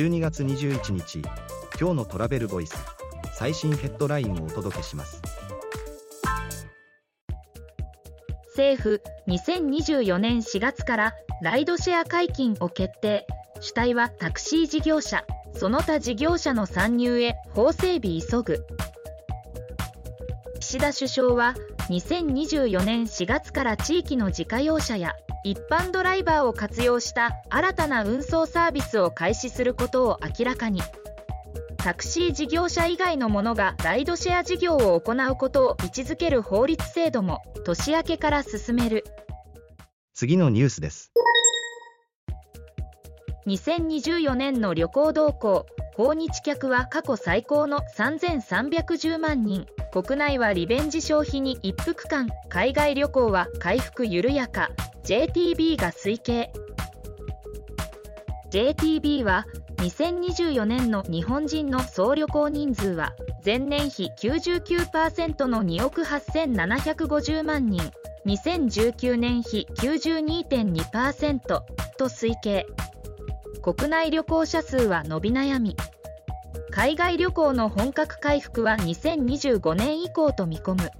12月21日今日のトラベルボイス最新ヘッドラインをお届けします。政府2024年4月からライドシェア解禁を決定。主体はタクシー事業者その他事業者の参入へ法整備急ぐ。岸田首相は2024年4月から地域の自家用車や一般ドライバーを活用した新たな運送サービスを開始することを明らかに。タクシー事業者以外の者がライドシェア事業を行うことを位置づける法律制度も年明けから進める。次のニュースです。2024年の旅行動向訪日客は過去最高の3310万人。国内はリベンジ消費に一服感海外旅行は回復緩やか。JTB が推計。JTB は2024年の日本人の総旅行人数は前年比99%の2億8750万人。2019年比92.2%と推計。国内旅行者数は伸び悩み。海外旅行の本格回復は2025年以降と見込む。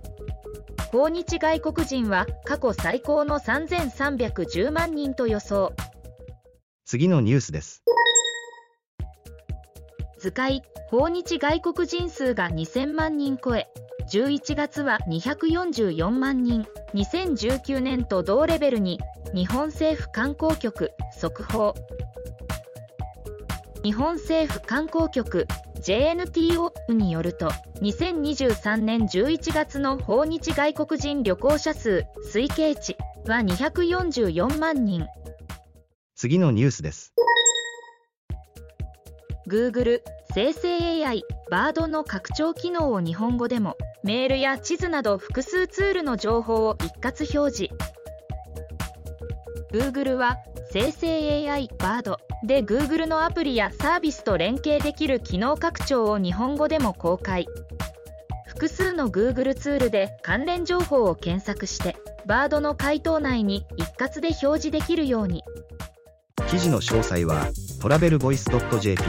訪日外国人は過去最高の3310万人と予想。次のニュースです。図解。訪日外国人数が2000万人超え。11月は244万人。2019年と同レベルに。日本政府観光局速報日本政府観光局 JNTO によると2023年11月の訪日外国人旅行者数推計値は244万人。次のニュースです。Google 生成 AI バードの拡張機能を日本語でもメールや地図など複数ツールの情報を一括表示。Google は生成 AI バードで Google のアプリやサービスと連携できる機能拡張を日本語でも公開。複数の Google ツールで関連情報を検索してバードの回答内に一括で表示できるように。記事の詳細はトラベルボイス .jp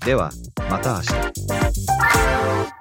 で。ではまた明日。